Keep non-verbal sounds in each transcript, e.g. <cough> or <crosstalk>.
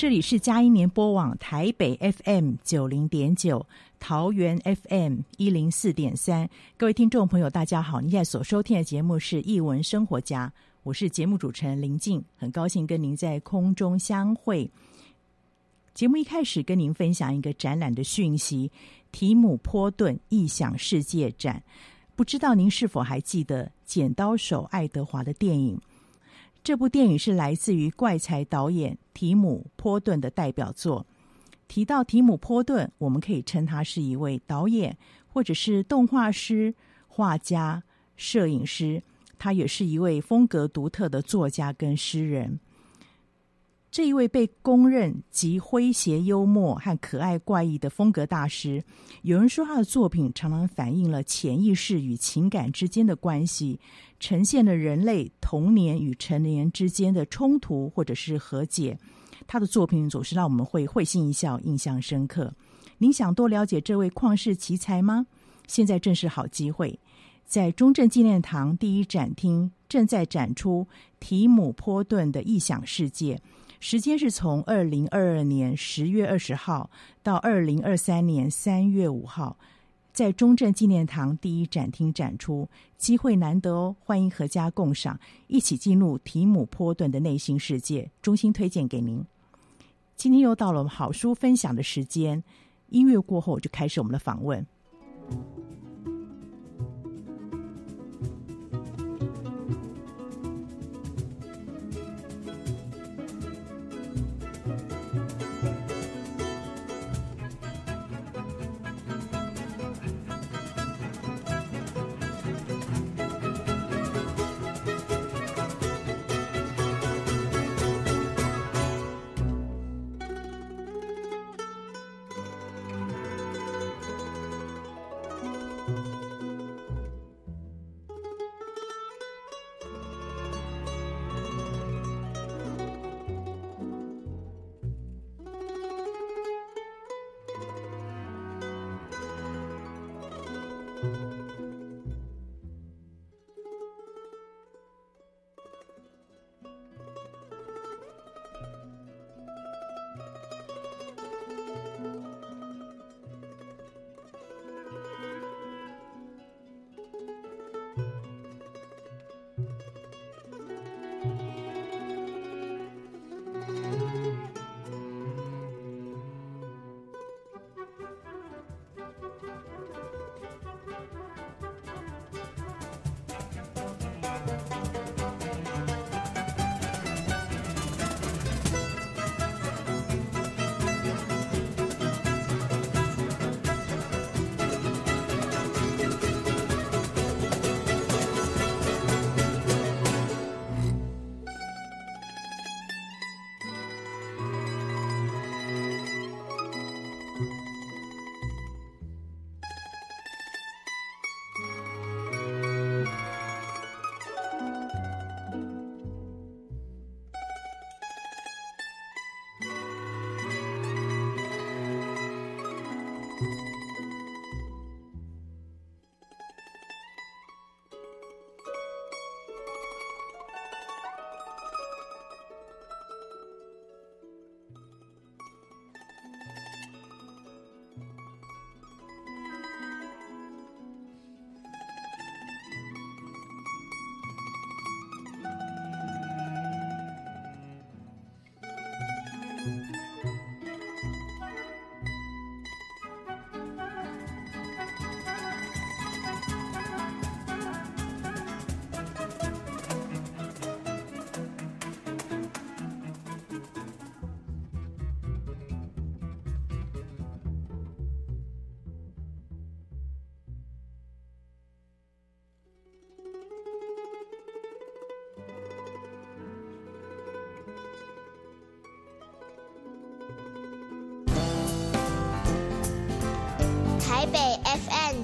这里是佳音联播网台北 FM 九零点九，桃园 FM 一零四点三。各位听众朋友，大家好！您现在所收听的节目是《艺文生活家》，我是节目主持人林静，很高兴跟您在空中相会。节目一开始跟您分享一个展览的讯息：提姆波顿异想世界展。不知道您是否还记得《剪刀手爱德华》的电影？这部电影是来自于怪才导演提姆·波顿的代表作。提到提姆·波顿，我们可以称他是一位导演，或者是动画师、画家、摄影师。他也是一位风格独特的作家跟诗人。这一位被公认集诙谐、幽默和可爱怪异的风格大师，有人说他的作品常常反映了潜意识与情感之间的关系，呈现了人类童年与成年之间的冲突或者是和解。他的作品总是让我们会会心一笑，印象深刻。您想多了解这位旷世奇才吗？现在正是好机会，在中正纪念堂第一展厅正在展出提姆·波顿的异想世界。时间是从二零二二年十月二十号到二零二三年三月五号，在中正纪念堂第一展厅展出，机会难得哦！欢迎阖家共赏，一起进入提姆·波顿的内心世界，衷心推荐给您。今天又到了我们好书分享的时间，音乐过后就开始我们的访问。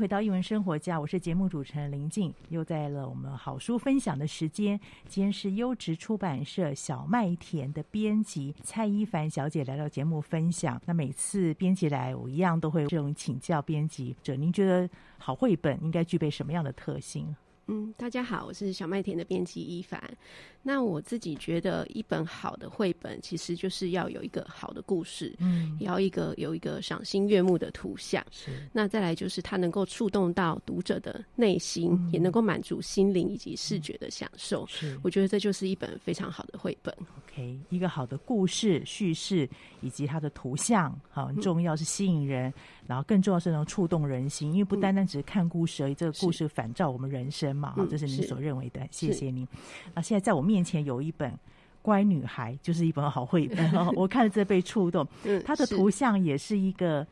回到一文生活家，我是节目主持人林静，又在了我们好书分享的时间。今天是优质出版社小麦田的编辑蔡一凡小姐来到节目分享。那每次编辑来，我一样都会这种请教编辑者，您觉得好绘本应该具备什么样的特性？嗯，大家好，我是小麦田的编辑一凡。那我自己觉得，一本好的绘本其实就是要有一个好的故事，嗯，也要一个有一个赏心悦目的图像。是，那再来就是它能够触动到读者的内心，嗯、也能够满足心灵以及视觉的享受。是，我觉得这就是一本非常好的绘本。OK，一个好的故事叙事以及它的图像，很重要是吸引人，嗯、然后更重要是能触动人心，因为不单单只是看故事而已，这个故事反照我们人生嘛，哈，这是您所认为的。谢谢您。那现在在我面前有一本《乖女孩》，就是一本好绘本。<laughs> 我看了这被触动，它的图像也是一个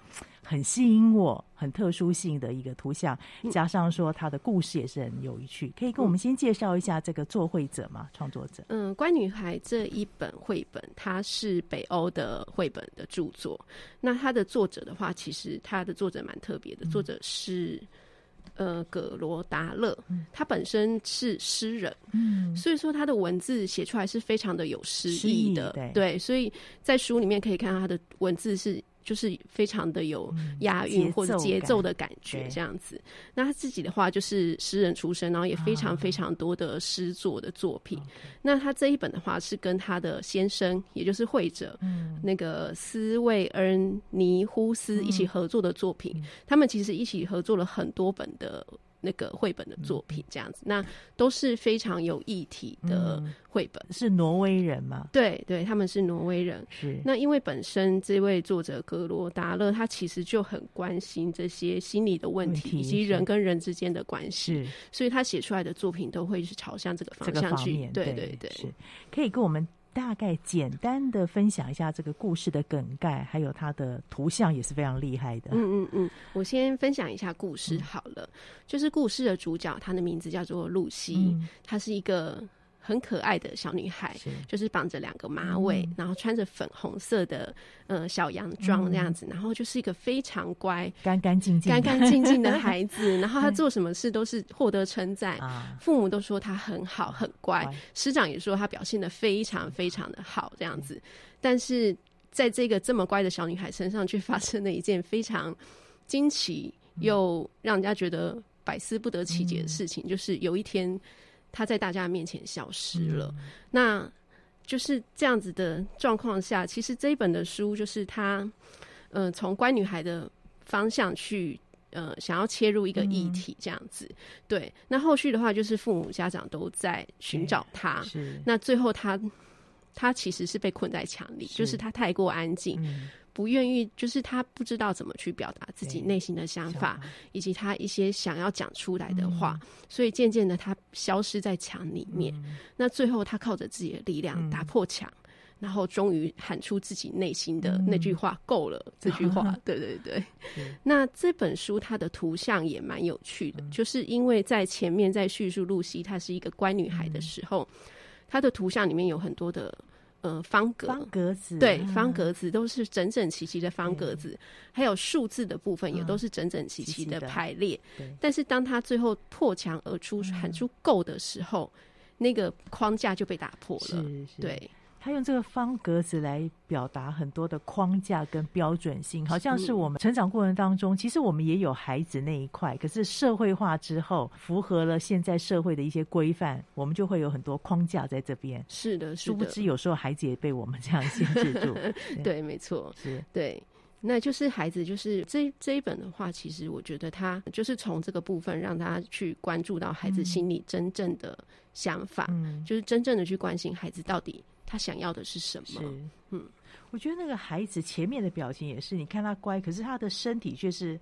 很吸引我、很特殊性的一个图像，加上说他的故事也是很有趣。可以跟我们先介绍一下这个作绘者吗？创作者？嗯，《乖女孩》这一本绘本，它是北欧的绘本的著作。那它的作者的话，其实它的作者蛮特别的，作者是。呃，葛罗达勒，他本身是诗人，嗯，所以说他的文字写出来是非常的有诗意的，对，对，所以在书里面可以看到他的文字是。就是非常的有押韵或者节奏的感觉，这样子。那他自己的话就是诗人出身，然后也非常非常多的诗作的作品。那他这一本的话是跟他的先生，也就是会者，那个斯维恩尼呼斯一起合作的作品。他们其实一起合作了很多本的。那个绘本的作品这样子，那都是非常有议题的绘本。是挪威人吗？对对，他们是挪威人。是那因为本身这位作者格罗达勒，他其实就很关心这些心理的问题以及人跟人之间的关系，所以他写出来的作品都会是朝向这个方向去。对对对，是可以跟我们。大概简单的分享一下这个故事的梗概，还有它的图像也是非常厉害的。嗯嗯嗯，我先分享一下故事好了，嗯、就是故事的主角，他的名字叫做露西，嗯、她是一个。很可爱的小女孩，是。就是绑着两个马尾，嗯、然后穿着粉红色的呃小洋装这样子，嗯、然后就是一个非常乖、干干净净、干干净净的孩子。<laughs> 然后她做什么事都是获得称赞，父母都说她很好、很乖，乖。师长也说她表现的非常非常的好这样子。但是在这个这么乖的小女孩身上，却发生了一件非常惊奇又让人家觉得百思不得其解的事情，嗯、就是有一天。他在大家面前消失了，嗯、那就是这样子的状况下，其实这一本的书就是他，呃，从乖女孩的方向去，呃，想要切入一个议题这样子。嗯、对，那后续的话就是父母家长都在寻找他，是。那最后他他其实是被困在墙里，是。就是他太过安静。嗯不愿意，就是他不知道怎么去表达自己内心的想法，以及他一些想要讲出来的话，嗯、所以渐渐的他消失在墙里面。嗯、那最后他靠着自己的力量打破墙，嗯、然后终于喊出自己内心的那句话：“够、嗯、了。”这句话，对 <laughs> 对对。嗯、那这本书它的图像也蛮有趣的，嗯、就是因为在前面在叙述露西她是一个乖女孩的时候，她、嗯、的图像里面有很多的。呃，方格。方格子，对，方格子都是整整齐齐的方格子，嗯、还有数字的部分也都是整整齐齐的排列。嗯、但是当他最后破墙而出喊出“够”的时候，嗯、那个框架就被打破了。是是。对。他用这个方格子来表达很多的框架跟标准性，好像是我们成长过程当中，其实我们也有孩子那一块，可是社会化之后，符合了现在社会的一些规范，我们就会有很多框架在这边。是的，是的。殊不知有时候孩子也被我们这样限制住。对，<laughs> 对，没错，是对。那就是孩子，就是这这一本的话，其实我觉得他就是从这个部分让他去关注到孩子心里真正的想法，嗯，就是真正的去关心孩子到底。他想要的是什么？是，嗯，我觉得那个孩子前面的表情也是，你看他乖，可是他的身体却是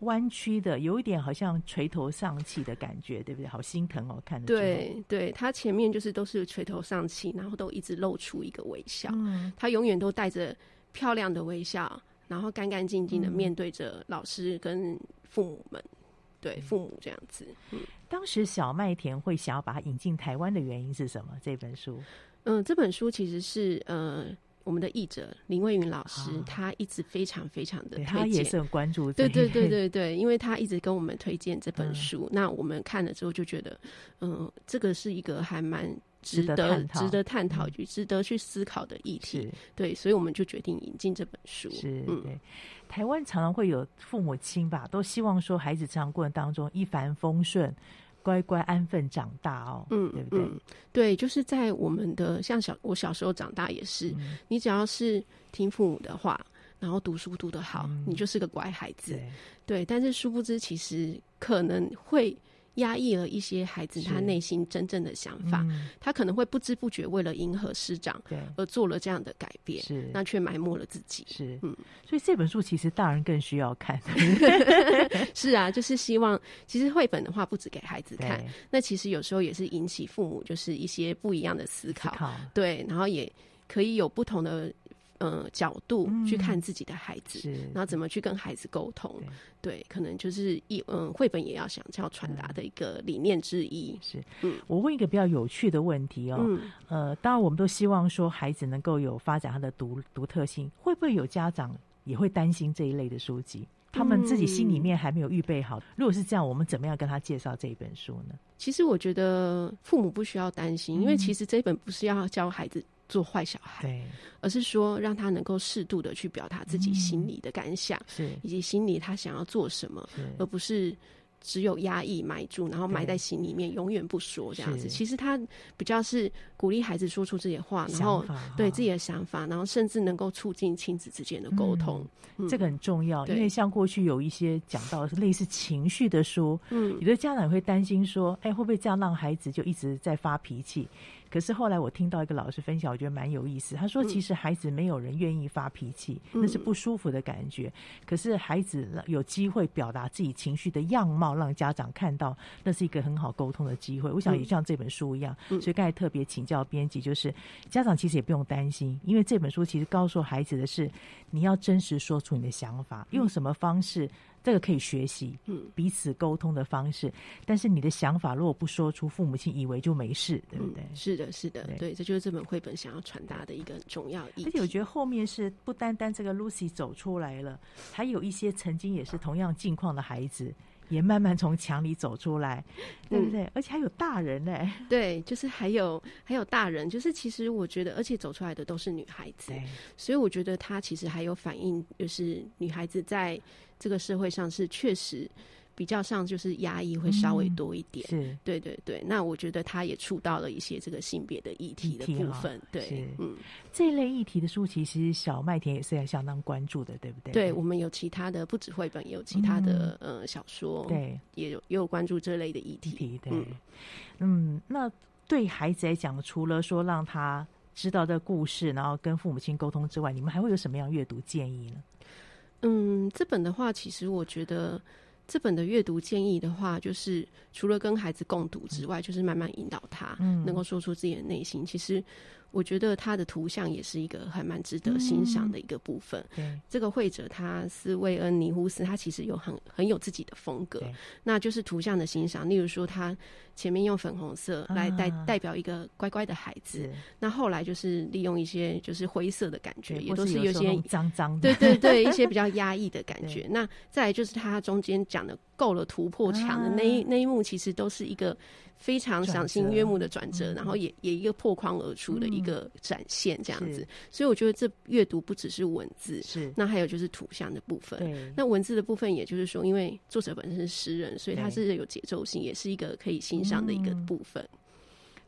弯曲的，有一点好像垂头丧气的感觉，对不对？好心疼哦，看得。对，对他前面就是都是垂头丧气，然后都一直露出一个微笑。嗯，他永远都带着漂亮的微笑，然后干干净净的面对着老师跟父母们。嗯、对，父母这样子。嗯，当时小麦田会想要把它引进台湾的原因是什么？这本书，嗯，这本书其实是呃。我们的译者林蔚云老师，啊，他一直非常非常的推荐，他也是很关注。对对对对对，因为他一直跟我们推荐这本书，嗯，那我们看了之后就觉得，嗯，这个是一个还蛮值得值得探讨、与值得去思考的议题。对，所以我们就决定引进这本书。是，嗯，对。台湾常常会有父母亲吧，都希望说孩子成长过程当中一帆风顺。乖乖安分长大哦，嗯，对不对？嗯，对，就是在我们的像小我小时候长大也是，嗯，你只要是听父母的话，然后读书读得好，嗯，你就是个乖孩子。对，对，但是殊不知，其实可能会。压抑了一些孩子他内心真正的想法，嗯，他可能会不知不觉为了迎合师长，对，而做了这样的改变，是，那却埋没了自己。是，嗯，所以这本书其实大人更需要看。<laughs> 是啊，就是希望，其实绘本的话不止给孩子看，那其实有时候也是引起父母就是一些不一样的思考，思考。对，然后也可以有不同的。嗯，角度去看自己的孩子，嗯、然后怎么去跟孩子沟通，对，对，可能就是一嗯，绘本也要想要传达的一个理念之一。是，嗯，我问一个比较有趣的问题哦，嗯、呃，当然我们都希望说孩子能够有发展他的独独特性，会不会有家长也会担心这一类的书籍？他们自己心里面还没有预备好。如果是这样，我们怎么样跟他介绍这一本书呢？其实我觉得父母不需要担心，因为其实这一本不是要教孩子。做坏小孩，对，而是说让他能够适度的去表达自己心里的感想，是、嗯，以及心里他想要做什么，而不是只有压抑埋住，然后埋在心里面，永远不说这样子。其实他比较是鼓励孩子说出自己的话，然后对自己的想法，然后甚至能够促进亲子之间的沟通、嗯嗯，这个很重要。因为像过去有一些讲到的是类似情绪的书，嗯，有的家长会担心说，哎，会不会这样让孩子就一直在发脾气？可是后来我听到一个老师分享，我觉得蛮有意思。他说，其实孩子没有人愿意发脾气，嗯，那是不舒服的感觉。可是孩子有机会表达自己情绪的样貌，让家长看到，那是一个很好沟通的机会。我想也像这本书一样，所以刚才特别请教编辑，就是家长其实也不用担心，因为这本书其实告诉孩子的是，你要真实说出你的想法，用什么方式。这个可以学习，嗯，彼此沟通的方式，嗯。但是你的想法如果不说出，父母亲以为就没事，对不对？嗯，是的，是的，对，对，这就是这本绘本想要传达的一个重要意义。而且我觉得后面是不单单这个 Lucy 走出来了，还有一些曾经也是同样境况的孩子。也慢慢从墙里走出来，<laughs> 对不对？嗯、而且还有大人呢。<laughs> 对，就是还有还有大人，就是其实我觉得，而且走出来的都是女孩子，所以我觉得她其实还有反映，就是女孩子在这个社会上是确实。比较上就是压抑会稍微多一点，嗯、是对对对。那我觉得他也触到了一些这个性别的议题的部分，对，嗯，这一类议题的书其实小麦田也是要相当关注的，对不对？对，我们有其他的不止绘本，也有其他的、嗯、呃小说，对，也有也有关注这类的议题，对，嗯，嗯，那对孩子来讲，除了说让他知道这个故事，然后跟父母亲沟通之外，你们还会有什么样阅读建议呢？嗯，这本的话，其实我觉得。这本的阅读建议的话，就是除了跟孩子共读之外，就是慢慢引导他，能够说出自己的内心。其实。我觉得他的图像也是一个还蛮值得欣赏的一个部分。嗯、这个绘者他斯魏恩尼胡斯，他其实有很很有自己的风格。那就是图像的欣赏，例如说他前面用粉红色来代、啊、代表一个乖乖的孩子，那后来就是利用一些就是灰色的感觉，也都是有些脏脏的，对对对，一些比较 <laughs> 压抑的感觉。那再来就是他中间讲的够了突破墙的那一、啊、那一幕，其实都是一个。非常赏心悦目的转折，然后也也一个破框而出的一个展现，这样子。所以我觉得这阅读不只是文字，是那还有就是图像的部分。那文字的部分，也就是说，因为作者本身是诗人，所以他是有节奏性，也是一个可以欣赏的一个部分。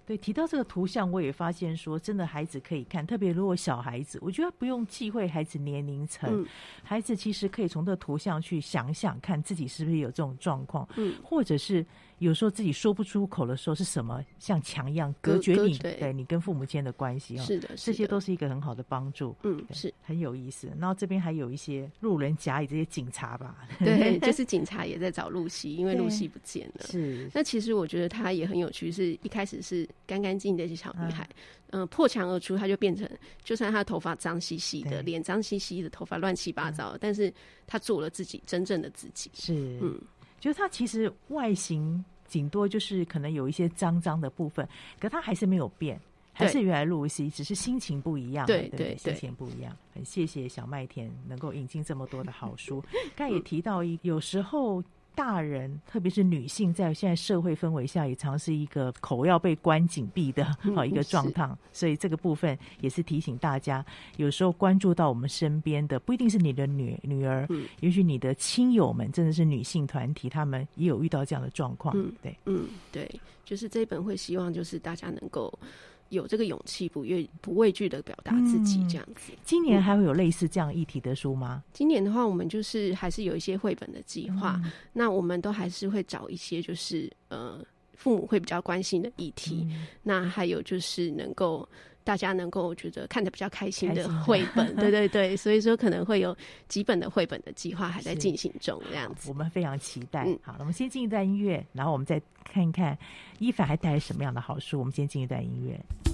对，提到这个图像，我也发现说，真的孩子可以看，特别如果小孩子，我觉得不用忌讳孩子年龄层，嗯，孩子其实可以从这个图像去想想看自己是不是有这种状况，嗯，或者是。有时候自己说不出口的时候是什么，像墙一样隔绝你，对，对你跟父母间的关系哦。是的，这些都是一个很好的帮助。嗯，是很有意思。然后这边还有一些路人甲乙这些警察吧？对，<laughs> 就是警察也在找露西，因为露西不见了。是。那其实我觉得他也很有趣，是一开始是干干净净的小女孩，嗯、呃，破墙而出，她就变成，就算她的头发脏兮兮的，脸脏兮兮的，头发乱七八糟，但是她做了自己真正的自己。是，嗯。就是它其实外形顶多就是可能有一些脏脏的部分，可它还是没有变，还是原来露西，只是心情不一样，对对，对，心情不一样。很谢谢小麦田能够引进这么多的好书，刚才也提到一有时候。大人，特别是女性，在现在社会氛围下，也常是一个口要被关紧闭的 <laughs> 好一个状况。所以这个部分也是提醒大家，有时候关注到我们身边的，不一定是你的女女儿，嗯，也许你的亲友们，真的是女性团体，他们也有遇到这样的状况。嗯，对，嗯，对，就是这一本会希望就是大家能够。有这个勇气，不畏不畏惧的表达自己，这样子。嗯。今年还会有类似这样议题的书吗？今年的话，我们就是还是有一些绘本的计划。嗯。那我们都还是会找一些，就是呃，父母会比较关心的议题。嗯。那还有就是能够。大家能够觉得看得比较开心的绘本，<laughs> 对对对，所以说可能会有几本的绘本的计划还在进行中，这样子。我们非常期待。嗯、好，那我们先进一段音乐，然后我们再看一看伊凡还带来什么样的好书。我们先进一段音乐。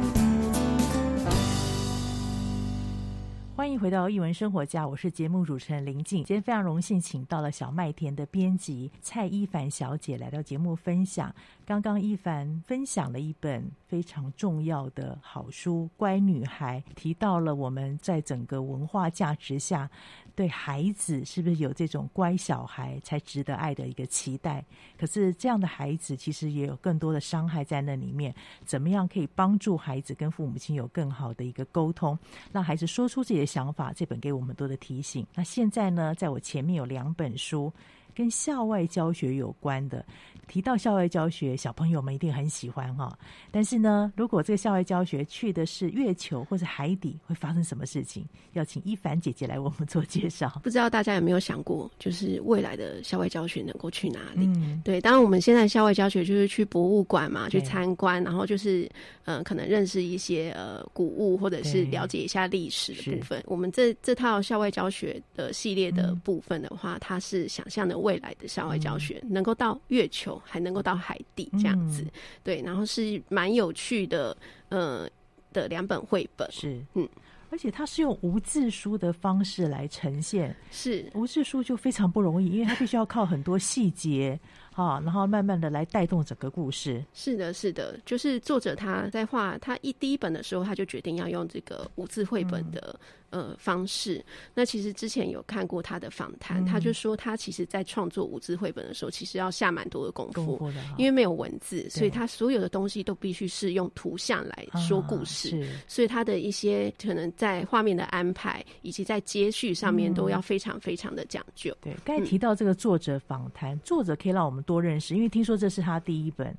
到艺文生活家，我是节目主持人林静。今天非常荣幸，请到了小麦田的编辑蔡一凡小姐来到节目分享。刚刚一凡分享了一本非常重要的好书《乖女孩》，提到了我们在整个文化价值下，对孩子是不是有这种乖小孩才值得爱的一个期待？可是这样的孩子其实也有更多的伤害在那里面。怎么样可以帮助孩子跟父母亲有更好的一个沟通，让孩子说出自己的想法？这本给我们多的提醒。那现在呢，在我前面有两本书，跟校外教学有关的。提到校外教学，小朋友们一定很喜欢哈。但是呢，如果这个校外教学去的是月球或者海底，会发生什么事情？要请一凡姐姐来为我们做介绍。不知道大家有没有想过，就是未来的校外教学能够去哪里？嗯、对，当然我们现在校外教学就是去博物馆嘛，去参观，然后就是呃，可能认识一些呃古物，或者是了解一下历史的部分。我们这这套校外教学的系列的部分的话，嗯、它是想象的未来的校外教学、嗯、能够到月球。还能够到海底这样子，嗯、对，然后是蛮有趣的，呃的两本绘本。是，嗯，而且它是用无字书的方式来呈现，是。无字书就非常不容易，因为它必须要靠很多细节。好，然后慢慢的来带动整个故事。是的，是的，就是作者他在画他一第一本的时候，他就决定要用这个无字绘本的、嗯、呃方式。那其实之前有看过他的访谈，嗯、他就说他其实在创作无字绘本的时候，其实要下蛮多的功夫，功夫因为没有文字，所以他所有的东西都必须是用图像来说故事。啊、所以他的一些可能在画面的安排以及在接续上面都要非常非常的讲究。对，刚才提到这个作者访谈，嗯、作者可以让我们。多认识，因为听说这是他第一本。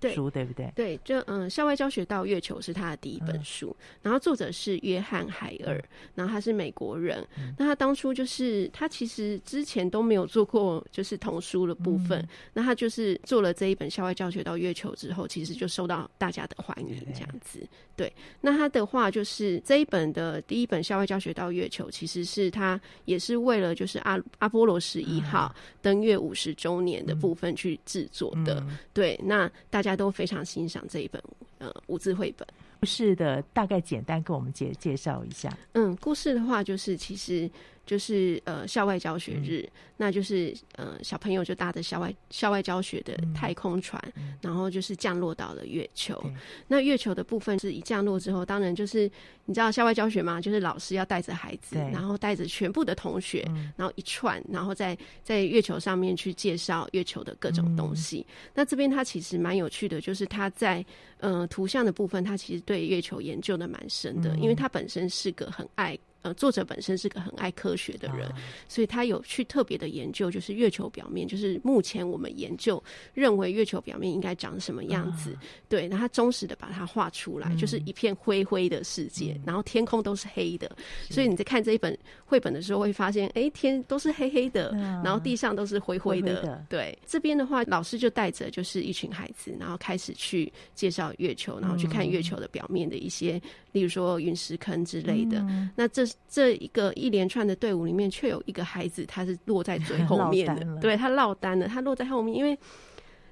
书对不对？对，就嗯，校外教学到月球是他的第一本书，嗯、然后作者是约翰海尔，嗯、然后他是美国人。嗯、那他当初就是他其实之前都没有做过就是童书的部分，嗯、那他就是做了这一本校外教学到月球之后，其实就受到大家的欢迎，这样子。对，对，那他的话就是这一本的第一本校外教学到月球，其实是他也是为了就是阿阿波罗十一号登月五十周年的部分去制作的。嗯、对，那大家。都非常欣赏这一本呃五字绘本。故事的大概简单跟我们介介绍一下。嗯，故事的话就是其实。就是呃校外教学日，嗯、那就是呃小朋友就搭着校外校外教学的太空船，嗯、然后就是降落到了月球。嗯、那月球的部分是一降落之后，当然就是你知道校外教学嘛，就是老师要带着孩子，然后带着全部的同学，嗯、然后一串，然后在在月球上面去介绍月球的各种东西。嗯、那这边它其实蛮有趣的，就是它在呃图像的部分，它其实对月球研究的蛮深的，嗯、因为它本身是个很爱。呃，作者本身是个很爱科学的人，所以他有去特别的研究，就是月球表面，就是目前我们研究认为月球表面应该长什么样子。对，然后他忠实的把它画出来，就是一片灰灰的世界，然后天空都是黑的。所以你在看这一本绘本的时候，会发现，哎，天都是黑黑的，然后地上都是灰灰的。对，这边的话，老师就带着就是一群孩子，然后开始去介绍月球，然后去看月球的表面的一些。例如说陨石坑之类的，嗯、那这这一个一连串的队伍里面，却有一个孩子，他是落在最后 <laughs> 面的，对，他落单了，他落在后面，因为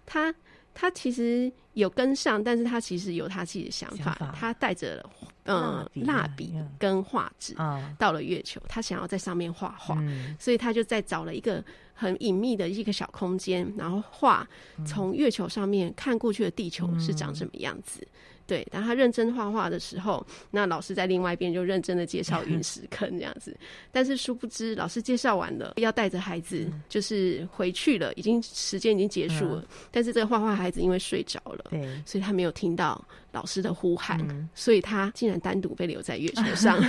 他他其实有跟上，但是他其实有他自己的想法，想法他带着嗯蜡笔跟画纸到了月球，他想要在上面画画，嗯、所以他就在找了一个很隐秘的一个小空间，然后画从月球上面看过去的地球是长什么样子。嗯对，当他认真画画的时候，那老师在另外一边就认真的介绍陨石坑这样子。但是殊不知，老师介绍完了，要带着孩子就是回去了，已经时间已经结束了。嗯、但是这个画画孩子因为睡着了，对，所以他没有听到老师的呼喊，嗯、所以他竟然单独被留在月球上。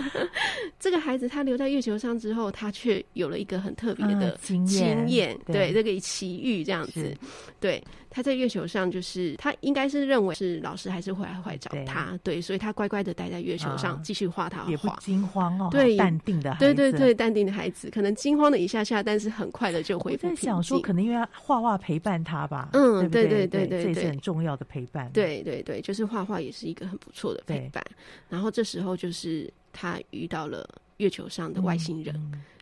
<laughs> 这个孩子他留在月球上之后，他却有了一个很特别的经验，对，对这个奇遇这样子，对。他在月球上，就是他应该是认为是老师师还是会来会找他，对，所以他乖乖的待在月球上继续画他画，也不惊慌哦，对，淡定的孩子，对对对，淡定的孩子，可能惊慌了一下下，但是很快的就恢复。我在想说，可能因为画画陪伴他吧，嗯，对对？对对对，这也是很重要的陪伴，对对对，就是画画也是一个很不错的陪伴。然后这时候就是他遇到了月球上的外星人。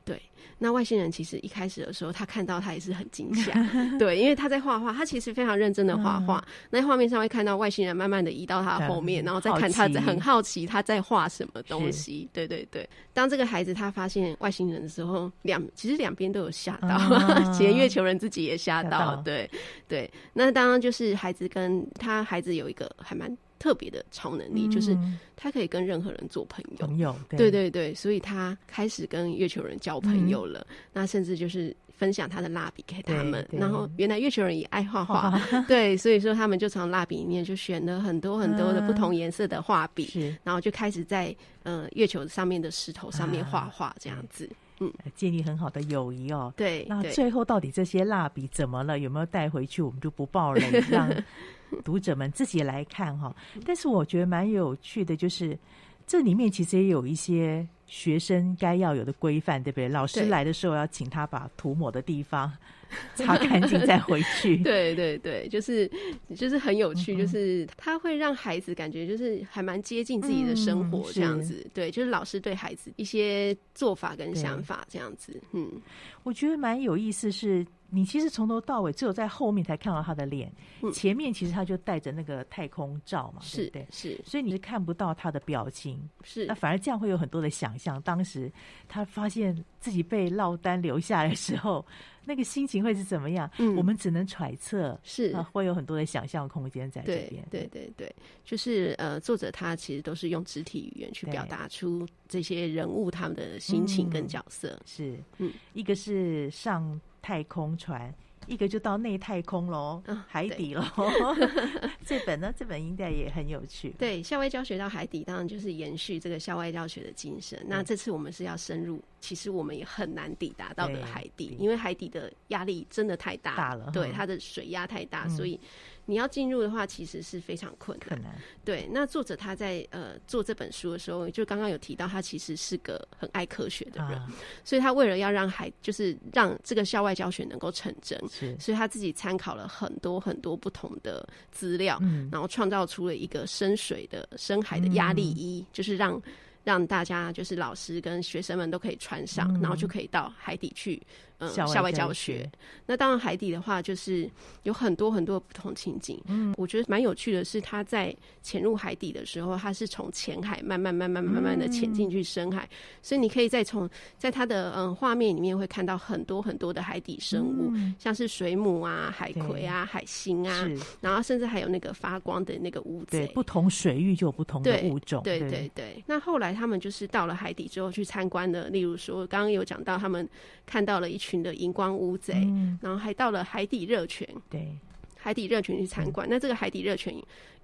对，那外星人其实一开始的时候，他看到他也是很惊吓，<laughs> 对，因为他在画画，他其实非常认真的画画。嗯、那画面上会看到外星人慢慢的移到他的后面，嗯、然后再看他，很好奇他在画什么东西。对对对，当这个孩子他发现外星人的时候，两其实两边都有吓到，连、嗯、月球人自己也吓到。到对对，那当然就是孩子跟他孩子有一个还蛮。特别的超能力，就是他可以跟任何人做朋友。朋友，对对对，所以他开始跟月球人交朋友了。那甚至就是分享他的蜡笔给他们。然后原来月球人也爱画画，<laughs> 对，所以说他们就从蜡笔里面就选了很多很多的不同颜色的画笔，然后就开始在呃月球上面的石头上面画画，这样子。嗯，建立很好的友谊哦。对，那最后到底这些蜡笔怎么了？有没有带回去？我们就不报了，让 <laughs> 读者们自己来看哈。<laughs> 但是我觉得蛮有趣的，就是这里面其实也有一些学生该要有的规范，对不对？老师来的时候要请他把涂抹的地方。<laughs> 擦干净再回去。<laughs> 对对对，就是就是很有趣，就是他会让孩子感觉就是还蛮接近自己的生活这样子。对，就是老师对孩子一些做法跟想法这样子。嗯，我觉得蛮有意思是。你其实从头到尾只有在后面才看到他的脸，嗯、前面其实他就戴着那个太空罩嘛，是对不对？是，所以你是看不到他的表情，是。那反而这样会有很多的想象。当时他发现自己被落单留下来的时候，那个心情会是怎么样？嗯，我们只能揣测，是啊，会有很多的想象空间在这边。对对对对，就是呃，作者他其实都是用肢体语言去表达出这些人物他们的心情跟角色。嗯、是，嗯，一个是上。太空船，一个就到内太空喽，嗯、海底喽。<laughs> 这本呢，这本应该也很有趣。对，校外教学到海底，当然就是延续这个校外教学的精神。那这次我们是要深入，其实我们也很难抵达到的海底，因为海底的压力真的太大，大了。对，它的水压太大，嗯、所以。你要进入的话，其实是非常困难。困难。对，那作者他在呃做这本书的时候，就刚刚有提到，他其实是个很爱科学的人，啊、所以他为了要让孩，就是让这个校外教学能够成真，所以他自己参考了很多很多不同的资料，嗯、然后创造出了一个深水的深海的压力衣，嗯、就是让让大家就是老师跟学生们都可以穿上，嗯、然后就可以到海底去。嗯，校外教学。那当然，海底的话就是有很多很多不同情景。嗯，我觉得蛮有趣的是，他在潜入海底的时候，他是从浅海慢慢慢慢慢慢的潜进去深海，所以你可以再从在他的嗯画面里面会看到很多很多的海底生物，像是水母啊、海葵啊、海星啊，然后甚至还有那个发光的那个乌贼。不同水域就有不同的物种。对对对。那后来他们就是到了海底之后去参观的，例如说刚刚有讲到他们看到了一群的荧光乌贼，嗯、然后还到了海底热泉，对，海底热泉去参观。嗯、那这个海底热泉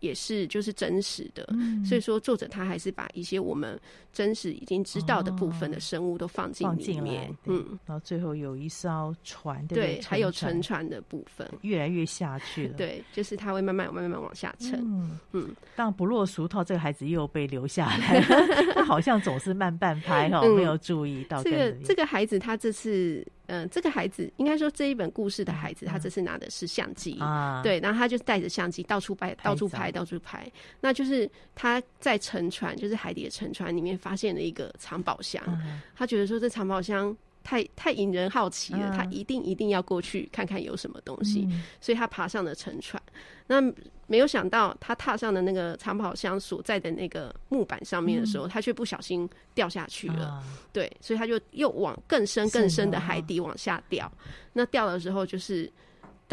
也是就是真实的，嗯、所以说作者他还是把一些我们真实已经知道的部分的生物都放进里面，嗯，然后最后有一艘船，对，对，还有沉船的部分，越来越下去了，对，就是它会慢慢慢慢慢往下沉，嗯。嗯。但不落俗套，这个孩子又被留下来。了，<laughs> 他好像总是慢半拍哦，没有注意到这个这个孩子，他这次。嗯、呃，这个孩子应该说这一本故事的孩子，他这次拿的是相机，啊、对，然后他就带着相机到处拍，到处拍，到处拍。那就是他在沉船，就是海底的沉船里面发现了一个藏宝箱，嗯、他觉得说这藏宝箱太太引人好奇了，嗯、他一定一定要过去看看有什么东西，嗯、所以他爬上了沉船。那没有想到，他踏上的那个藏宝箱所在的那个木板上面的时候，嗯、他却不小心掉下去了。啊、对，所以他就又往更深更深的海底往下掉。那掉的时候，就是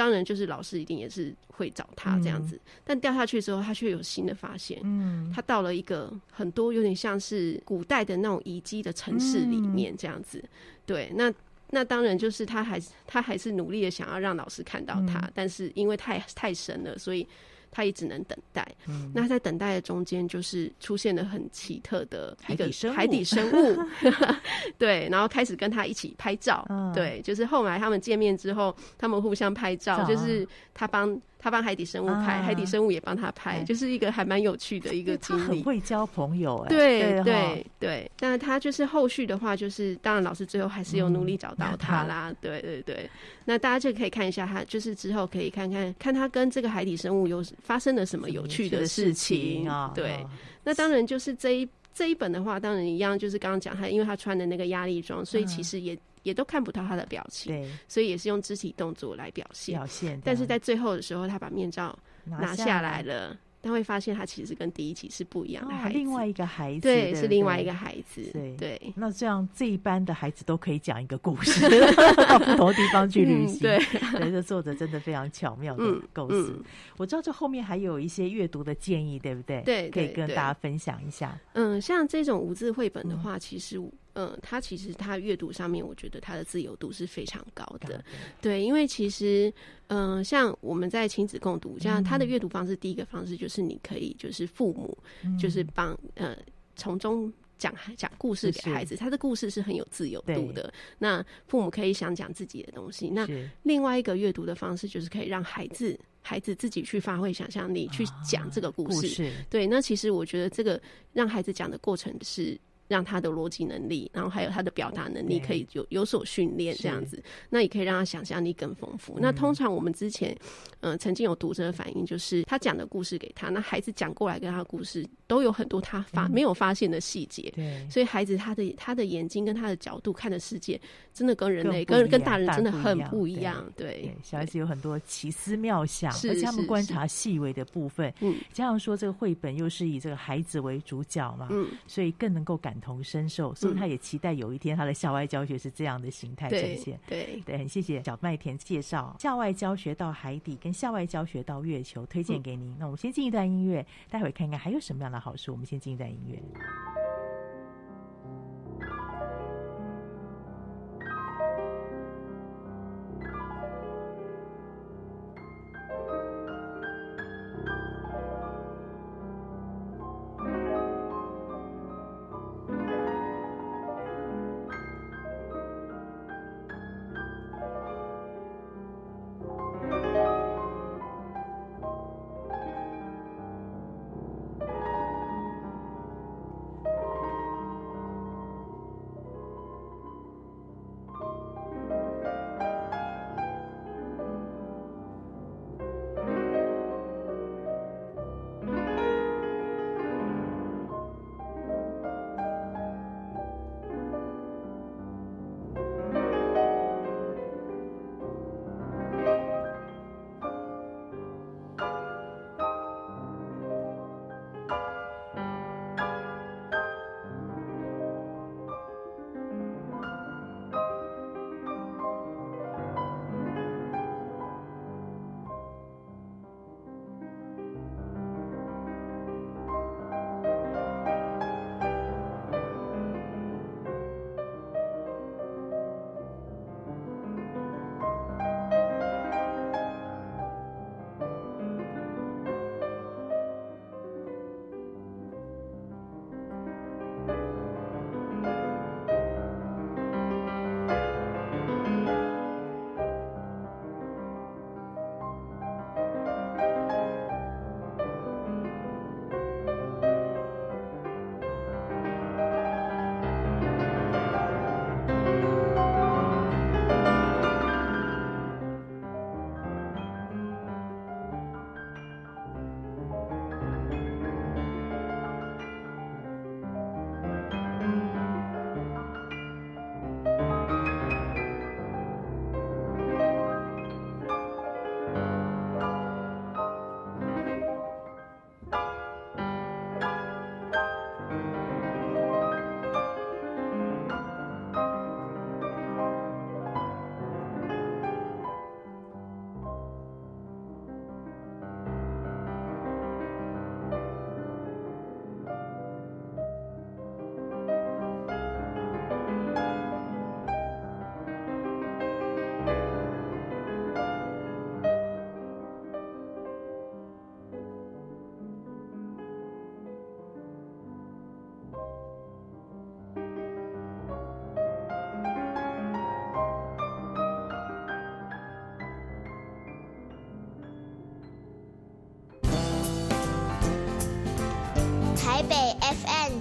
当然就是老师一定也是会找他这样子。嗯、但掉下去之后，他却有新的发现。嗯，他到了一个很多有点像是古代的那种遗迹的城市里面这样子。嗯、对，那。那当然就是他还是他还是努力的想要让老师看到他，嗯、但是因为太太深了，所以他也只能等待。嗯、那在等待的中间，就是出现了很奇特的一个海底生物，<laughs> 对，然后开始跟他一起拍照。嗯、对，就是后来他们见面之后，他们互相拍照，就是他帮。他帮海底生物拍，啊、海底生物也帮他拍，就是一个还蛮有趣的一个经历。很会交朋友、欸，哎，对对对，对。那他就是后续的话，就是当然老师最后还是有努力找到他啦。<laughs> 嗯、对对对。那大家就可以看一下他，就是之后可以看看看他跟这个海底生物有发生了什么有趣的事情啊？对。那当然就是这一这一本的话，当然一样，就是刚刚讲他，因为他穿的那个压力装，所以其实也。也都看不到他的表情，对，所以也是用肢体动作来表现。表现，但是在最后的时候，他把面罩拿下来了。他会发现，他其实跟第一集是不一样的孩子，另外一个孩子，对，是另外一个孩子，对对。那这样这一班的孩子都可以讲一个故事，<laughs> 到不同地方去旅行，对，对，这作者真的非常巧妙的构思。我知道这后面还有一些阅读的建议，对不对？对，可以跟大家分享一下。嗯，像这种无字绘本的话，其实。嗯，他其实他阅读上面，我觉得他的自由度是非常高的。对，因为其实，嗯，像我们在亲子共读，像他的阅读方式，第一个方式就是你可以就是父母就是帮呃从中讲讲故事给孩子，他的故事是很有自由度的。那父母可以想讲自己的东西。那另外一个阅读的方式就是可以让孩子孩子自己去发挥想象力去讲这个故事。对，那其实我觉得这个让孩子讲的过程是。让他的逻辑能力，然后还有他的表达能力可以有有所训练，这样子，那也可以让他想象力更丰富。那通常我们之前，嗯、呃，曾经有读者的反映，就是他讲的故事给他，那孩子讲过来跟他的故事都有很多他发没有发现的细节，对，所以孩子他的他的眼睛跟他的角度看的世界，真的跟人类跟跟大人真的很不一样。对，小孩子有很多奇思妙想，而且他们观察细微的部分。嗯，加上说这个绘本又是以这个孩子为主角嘛，嗯，所以更能够感同身受，所以他也期待有一天他的校外教学是这样的形态呈现。对对，对，很谢谢小麦田介绍校外教学到海底跟校外教学到月球推荐给您。嗯、那我们先进一段音乐，待会看看还有什么样的好书。我们先进一段音乐。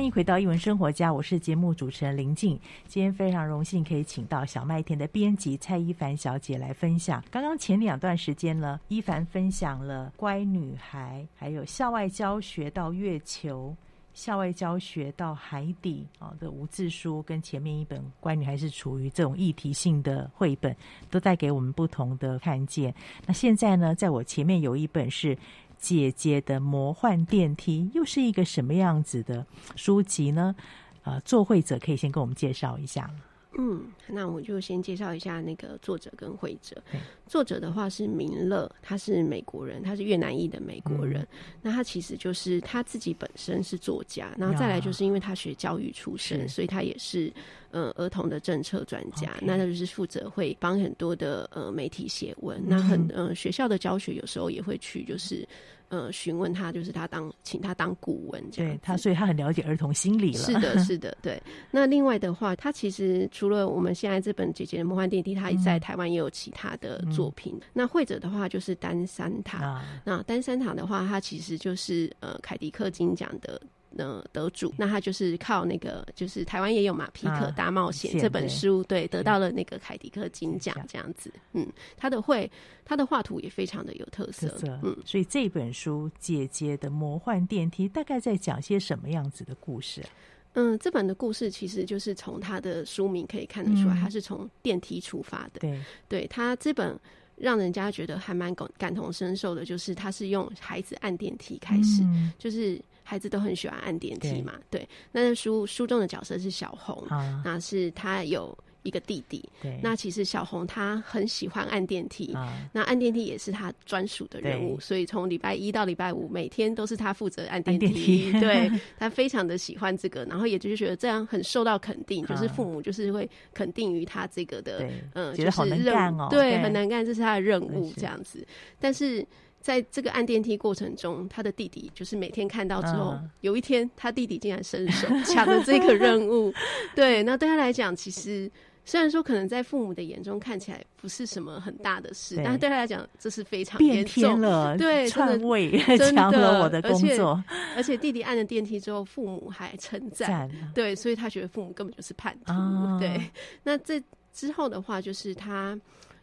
欢迎回到一文生活家，我是节目主持人林静。今天非常荣幸可以请到小麦田的编辑蔡一凡小姐来分享。刚刚前两段时间呢，一凡分享了乖女孩，还有校外教学到月球、校外教学到海底啊的无字书，跟前面一本乖女孩是处于这种议题性的绘本，都带给我们不同的看见。那现在呢，在我前面有一本是。姐姐的魔幻电梯又是一个什么样子的书籍呢？呃，作会者可以先跟我们介绍一下。嗯，那我就先介绍一下那个作者跟会者。作者的话是明乐，他是美国人，他是越南裔的美国人。嗯、那他其实就是他自己本身是作家，然后再来就是因为他学教育出身，所以他也是呃儿童的政策专家。那他就是负责会帮很多的呃媒体写文，嗯、那很呃学校的教学有时候也会去就是。呃，询问他就是他当请他当顾问这样，对他，所以他很了解儿童心理了。是的，是的，<laughs> 对。那另外的话，他其实除了我们现在这本《姐姐的魔幻电梯》，他在台湾也有其他的作品。嗯、那会者的话就是丹山塔。啊、那丹山塔的话，他其实就是呃凯迪克金奖的。呃，得主，那他就是靠那个，就是台湾也有嘛，《皮可大冒险》这本书，对，得到了那个凯迪克金奖，这样子。嗯，他的绘，他的画图也非常的有特色。嗯，所以这本书《姐姐的魔幻电梯》大概在讲些什么样子的故事？嗯，这本的故事其实就是从他的书名可以看得出来，他是从电梯出发的。对，对他这本让人家觉得还蛮感感同身受的，就是他是用孩子按电梯开始，就是。孩子都很喜欢按电梯嘛，对。對，那书书中的角色是小红，啊、那是他有一个弟弟。对，那其实小红她很喜欢按电梯，啊、那按电梯也是她专属的任务，所以从礼拜一到礼拜五，每天都是她负责按电梯。<laughs> 对，她非常的喜欢这个，然后也就是觉得这样很受到肯定，啊、就是父母就是会肯定于他这个的，嗯，觉得好能干哦，对，很难干，这是他的任务这样子，是但是。在这个按电梯过程中，他的弟弟就是每天看到之后，嗯、有一天他弟弟竟然伸手抢了这个任务。<laughs> 对，那对他来讲，其实虽然说可能在父母的眼中看起来不是什么很大的事，但是对他来讲，这是非常严重，变天了。对，篡位 <laughs> 抢了我的工作。而且，而且弟弟按了电梯之后，父母还称赞。了对，所以他觉得父母根本就是叛徒。哦、对，那这之后的话，就是他。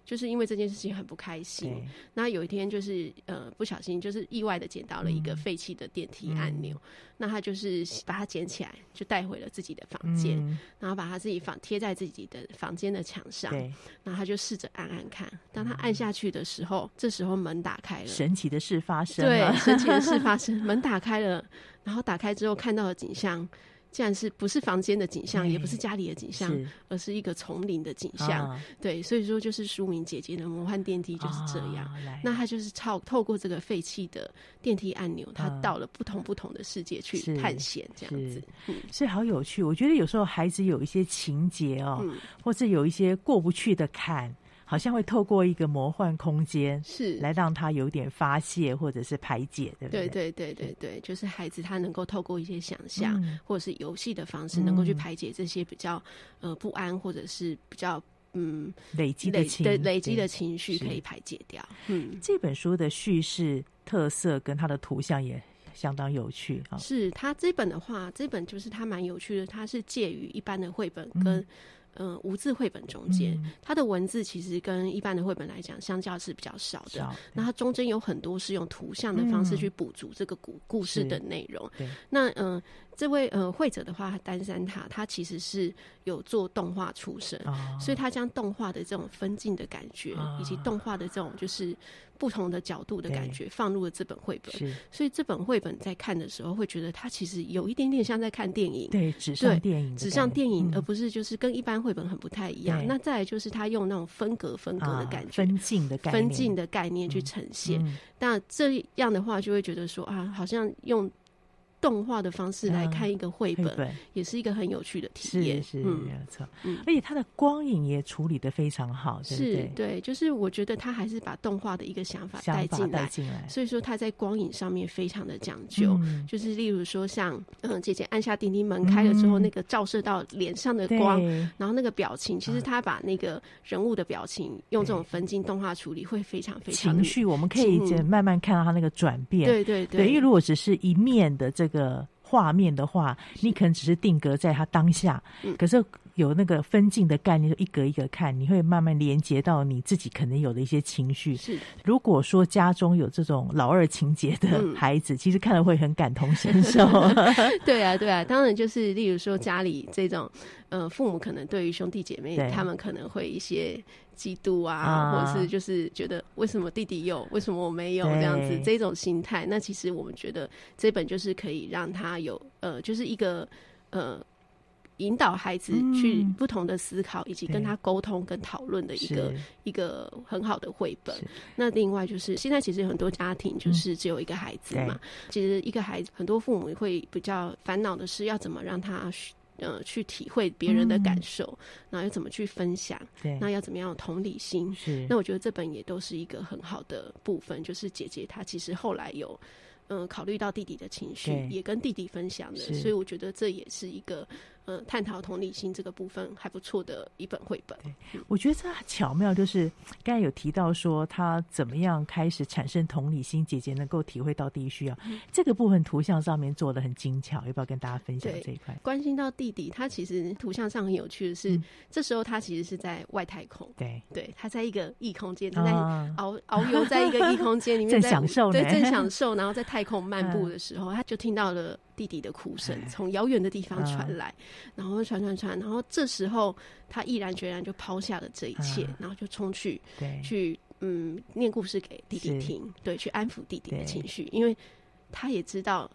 就是因为这件事情很不开心，那有一天就是呃不小心就是意外的捡到了一个废弃的电梯按钮，嗯、那他就是把它捡起来就带回了自己的房间，嗯、然后把他自己房贴在自己的房间的墙上，对。然后他就试着按按看，当他按下去的时候，嗯、这时候门打开了，神奇的事发生了，对，神奇的事发生，<laughs> 门打开了，然后打开之后看到的景象。既然是不是房间的景象，欸、也不是家里的景象，是而是一个丛林的景象。啊、对，所以说就是书名《姐姐的魔幻电梯》就是这样。啊、那他就是透透过这个废弃的电梯按钮，他到了不同不同的世界去探险，这样子。嗯、所以好有趣。我觉得有时候孩子有一些情节哦，嗯、或者有一些过不去的坎。好像会透过一个魔幻空间，是来让他有点发泄或者是排解，对不对？对对对对对，就是孩子他能够透过一些想象、嗯、或者是游戏的方式，能够去排解这些比较呃不安或者是比较嗯累积的情累，累积的情绪可以排解掉。嗯，这本书的叙事特色跟它的图像也相当有趣啊。是它这本的话，这本就是它蛮有趣的，它是介于一般的绘本跟、嗯。嗯，无字绘本中间，嗯、它的文字其实跟一般的绘本来讲，相较是比较少的。那它中间有很多是用图像的方式去补足这个故故事的内容。对，那嗯。这位呃绘者的话，丹山塔他其实是有做动画出身，哦、所以他将动画的这种分镜的感觉，哦、以及动画的这种就是不同的角度的感觉，放入了这本绘本。所以这本绘本在看的时候，会觉得它其实有一点点像在看电影，对，纸上电影，纸上电影，嗯、而不是就是跟一般绘本很不太一样。那再来就是他用那种分格分格的感觉，啊、分镜的概念，分镜的概念去呈现。那、这样的话，就会觉得说啊，好像用。动画的方式来看一个绘本，本也是一个很有趣的体验。是是，没有错。嗯，而且它的光影也处理的非常好，对对？是，对，就是我觉得他还是把动画的一个想法带进来，来，所以说他在光影上面非常的讲究。嗯、就是例如说像，嗯，姐姐按下叮叮门开了之后，嗯、那个照射到脸上的光，然后那个表情，其实他把那个人物的表情用这种分镜动画处理，会非常非常情绪，我们可以慢慢看到他那个转变。对对对，对，因为如果只是一面的这个。画面的话，你可能只是定格在他当下，嗯、可是有那个分镜的概念，就一格一格看，你会慢慢连接到你自己可能有的一些情绪。是，如果说家中有这种老二情节的孩子，嗯、其实看了会很感同身受。<laughs> 对啊，对啊，当然就是例如说家里这种，呃，父母可能对于兄弟姐妹，他们可能会一些。嫉妒啊，啊，或者是就是觉得为什么弟弟有，为什么我没有这样子这种心态，那其实我们觉得这本就是可以让他有呃，就是一个呃引导孩子去不同的思考，嗯、以及跟他沟通跟讨论的一个一个很好的绘本。那另外就是现在其实很多家庭就是只有一个孩子嘛，嗯、其实一个孩子很多父母会比较烦恼的是要怎么让他。呃，去体会别人的感受，嗯，然后要怎么去分享？对，那要怎么样有同理心？是，那我觉得这本也都是一个很好的部分。就是姐姐她其实后来有，嗯，呃，考虑到弟弟的情绪，也跟弟弟分享的，所以我觉得这也是一个。嗯，探讨同理心这个部分还不错的一本绘本。对，我觉得这很巧妙，就是刚才有提到说他怎么样开始产生同理心，姐姐能够体会到弟弟需要，嗯、这个部分图像上面做的很精巧，要不要跟大家分享这一块？关心到弟弟，他其实图像上很有趣的是，嗯、这时候他其实是在外太空，对对，他在一个异空间，他在遨遨游在一个异空间里面 <laughs> 在，正享受，对，正享受，然后在太空漫步 <laughs> 的时候，嗯、他就听到了。弟弟的哭声从遥远的地方传来，然后传传传，然后这时候他毅然决然就抛下了这一切，然后就冲去去嗯念故事给弟弟听，对，去安抚弟弟的情绪，因为他也知道。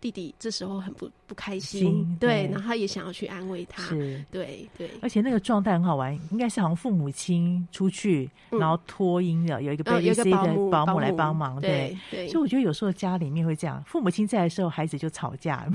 弟弟这时候很不不开心，对，然后他也想要去安慰他，是。对对，而且那个状态很好玩，应该是好像父母亲出去，嗯、然后托婴的有一个 babysitter 保姆来帮忙，对。所以我觉得有时候家里面会这样，父母亲在的时候，孩子就吵架，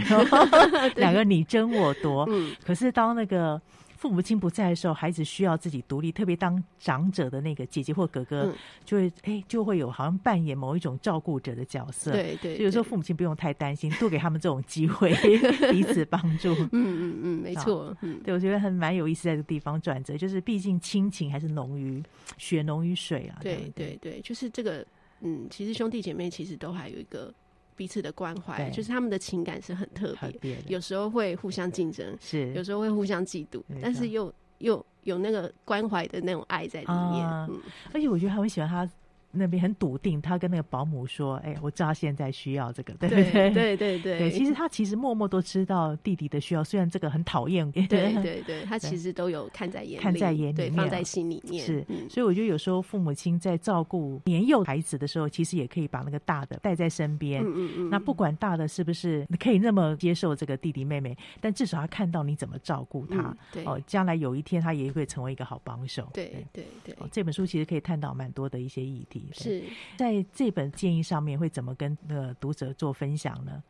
<laughs> 两个你争我夺，嗯，可是当那个。父母亲不在的时候，孩子需要自己独立。特别当长者的那个姐姐或哥哥，就会哎、欸，就会有好像扮演某一种照顾者的角色。对对，有时候父母亲不用太担心，多给他们这种机会，<laughs> 彼此帮助。嗯嗯嗯，没错。嗯，对，我觉得还蛮有意思，在这个地方转折，就是毕竟亲情还是浓于血浓于水啊。对对对，就是这个。嗯，其实兄弟姐妹其实都还有一个。彼此的关怀，就是他们的情感是很特别，有时候会互相竞争，是有时候会互相嫉妒，但是又又有那个关怀的那种爱在里面。啊嗯、而且我觉得他会喜欢他。那边很笃定，他跟那个保姆说：“哎、欸，我知道他现在需要这个，对不对？对对对对，其实他其实默默都知道弟弟的需要，虽然这个很讨厌，对 <laughs> 对对，他其实都有看在眼里，看在眼里，对，放在心里面。是，嗯、所以我觉得有时候父母亲在照顾年幼孩子的时候，其实也可以把那个大的带在身边。嗯嗯嗯。那不管大的是不是可以那么接受这个弟弟妹妹，但至少他看到你怎么照顾他。嗯、对。哦，将来有一天他也会成为一个好帮手。对对对，对。哦，这本书其实可以探讨蛮多的一些议题。是。在这本建议上面会怎么跟那个读者做分享呢？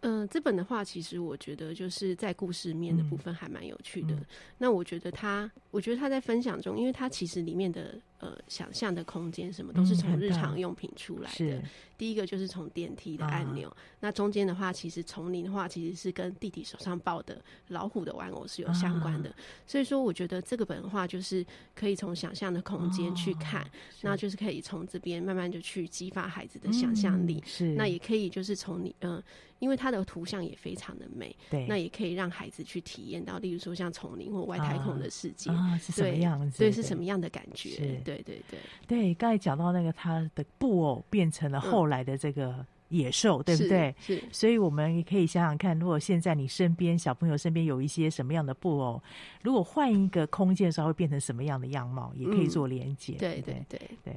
嗯、呃，这本的话，其实我觉得就是在故事面的部分还蛮有趣的。嗯、那我觉得他，我觉得他在分享中，因为他其实里面的。呃，想象的空间什么都是从日常用品出来的。嗯、第一个就是从电梯的按钮，啊、那中间的话，其实丛林的话，其实是跟弟弟手上抱的老虎的玩偶是有相关的。啊、所以说，我觉得这个本的话，就是可以从想象的空间去看，啊、那就是可以从这边慢慢就去激发孩子的想象力。嗯、是，那也可以就是从你嗯、呃，因为它的图像也非常的美，对，那也可以让孩子去体验到，例如说像丛林或外太空的世界，啊，是什么样子？对，对，是什么样的感觉？对。对对对对，刚才讲到那个他的布偶变成了后来的这个野兽，嗯、对不对？是，是，所以我们也可以想想看，如果现在你身边小朋友身边有一些什么样的布偶，如果换一个空间的时候会变成什么样的样貌，也可以做连接。对对对对。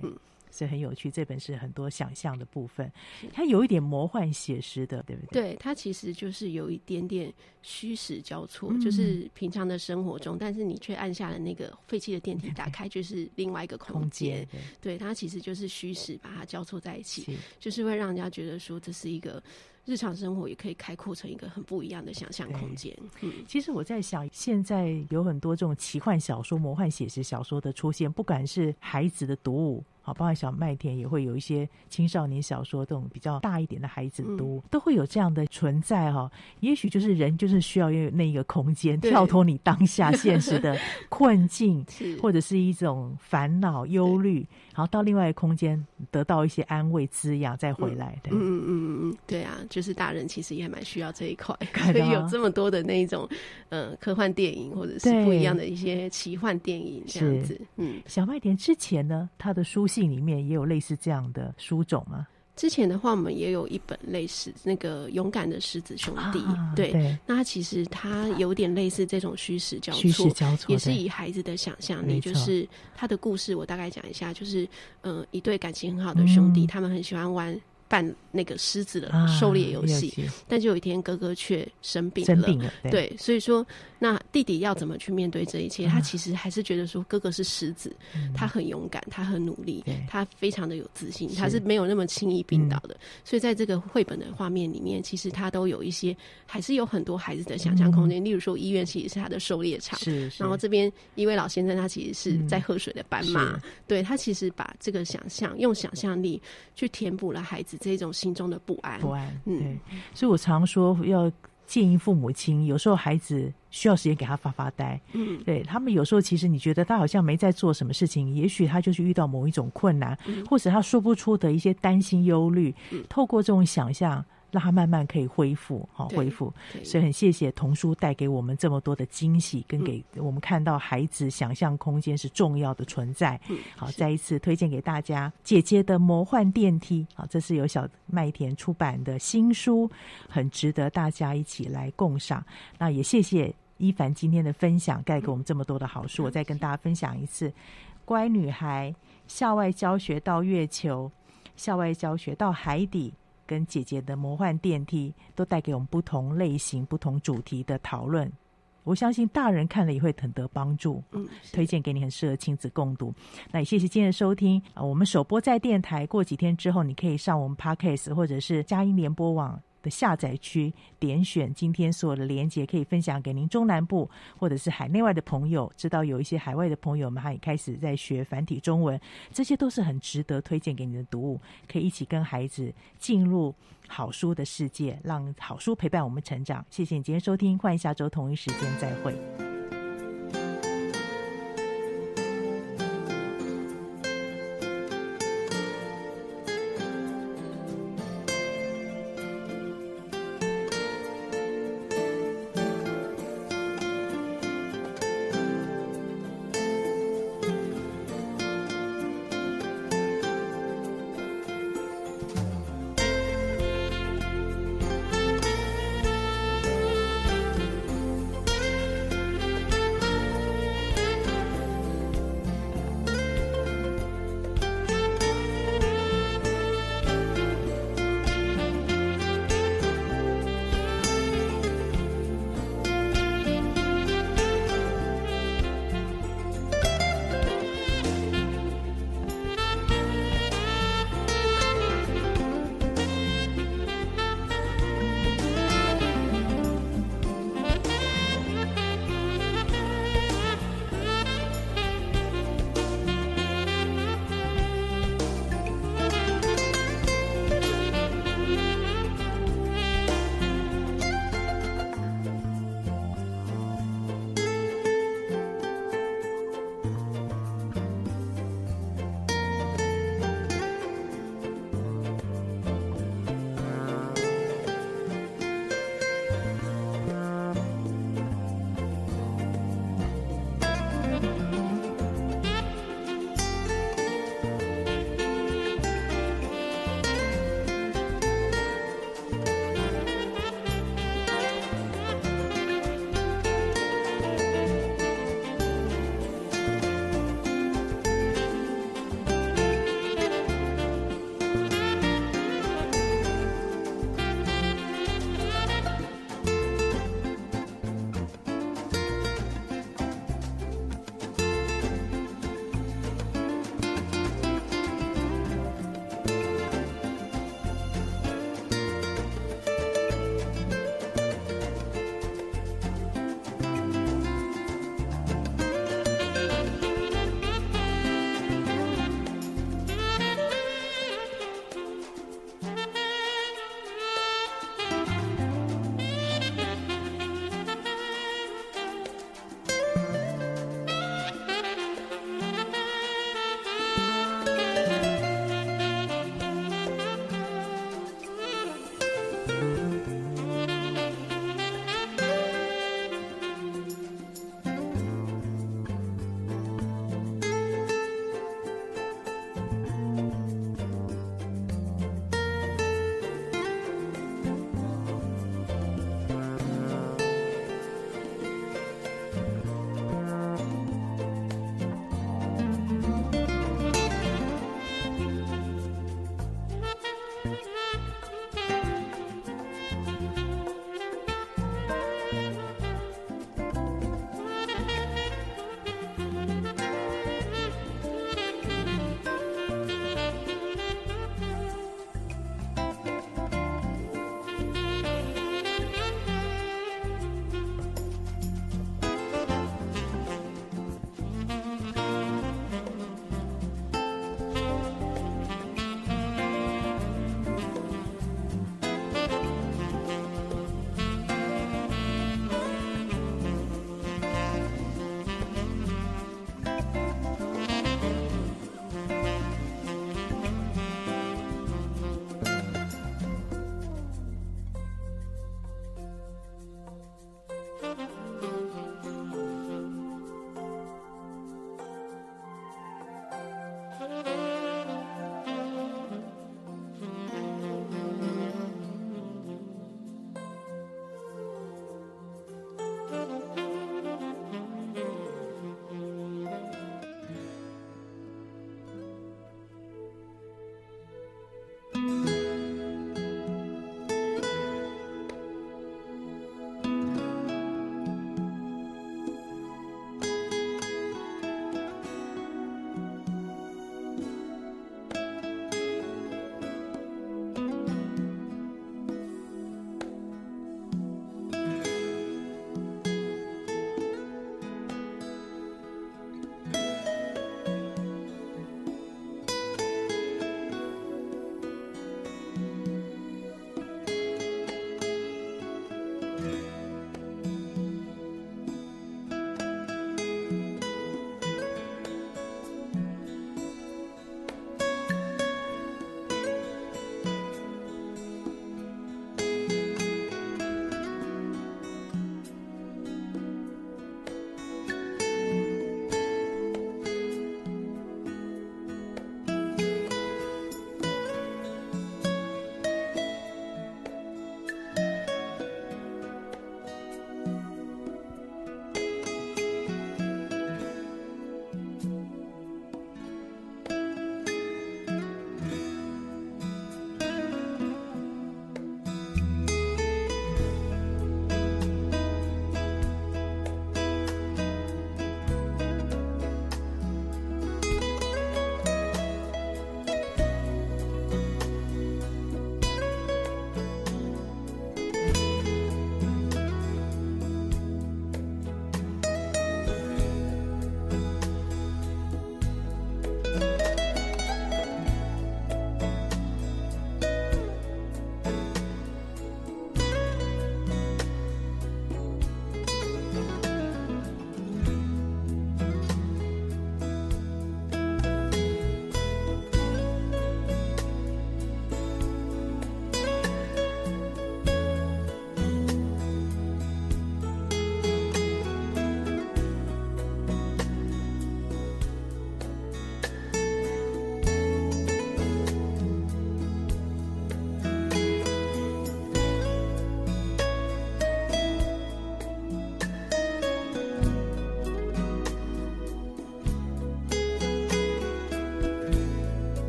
所以很有趣。这本是很多想象的部分，它有一点魔幻写实的，对不对？对，它其实就是有一点点虚实交错，嗯、就是平常的生活中，但是你却按下了那个废弃的电梯，打开就是另外一个 <laughs> 空间。对，它其实就是虚实把它交错在一起，就是会让人家觉得说这是一个。日常生活也可以开阔成一个很不一样的想象空间。嗯，其实我在想，现在有很多这种奇幻小说、魔幻写实小说的出现，不管是孩子的读物。好，包括小麦田也会有一些青少年小说，这种比较大一点的孩子读，嗯、都会有这样的存在哈。也许就是人就是需要有那一个空间，跳脱你当下现实的 <laughs> 困境，或者是一种烦恼、忧虑，然后到另外一个空间得到一些安慰、滋养，再回来。的，嗯嗯嗯嗯，对啊，就是大人其实也蛮需要这一块，所以有这么多的那一种呃科幻电影，或者是不一样的一些奇幻电影这样子。嗯，小麦田之前呢，他的书。里面也有类似这样的书种吗？之前的话，我们也有一本类似那个勇敢的狮子兄弟，啊、对，对，那其实它有点类似这种虚实交错，虚实交错，也是以孩子的想象力，就是他的故事，我大概讲一下，就是嗯、呃，一对感情很好的兄弟，嗯、他们很喜欢玩。办那个狮子的狩猎游戏，啊、但就有一天哥哥却生病了。生病了，对，对，所以说那弟弟要怎么去面对这一切？啊、他其实还是觉得说哥哥是狮子，嗯、他很勇敢，他很努力，他非常的有自信，他是没有那么轻易病倒的。嗯、所以在这个绘本的画面里面，其实他都有一些，还是有很多孩子的想象空间。嗯、例如说，医院其实是他的狩猎场，是是然后这边一位老先生，他其实是在喝水的斑马，嗯、对他其实把这个想象用想象力去填补了孩子。这种心中的不安，不安，嗯，对，所以我常说要建议父母亲，有时候孩子需要时间给他发发呆，嗯，对他们有时候其实你觉得他好像没在做什么事情，也许他就是遇到某一种困难，嗯、或者他说不出的一些担心、忧虑，嗯、透过这种想象。让他慢慢可以恢复，好恢复。所以很谢谢童书带给我们这么多的惊喜，跟给我们看到孩子想象空间是重要的存在。好，再一次推荐给大家《姐姐的魔幻电梯》。好，这是由小麦田出版的新书，很值得大家一起来共赏。那也谢谢一凡今天的分享，带给我们这么多的好书。我再跟大家分享一次：《乖女孩》、校外教学到月球、校外教学到海底。跟姐姐的魔幻电梯都带给我们不同类型、不同主题的讨论，我相信大人看了也会很得帮助。嗯，推荐给你，很适合亲子共读。那也谢谢今天的收听啊！我们首播在电台，过几天之后你可以上我们 Podcast 或者是佳音联播网。下载区点选今天所有的连接，可以分享给您中南部或者是海内外的朋友。知道有一些海外的朋友们，他也开始在学繁体中文，这些都是很值得推荐给你的读物，可以一起跟孩子进入好书的世界，让好书陪伴我们成长。谢谢你今天收听，欢迎下周同一时间再会。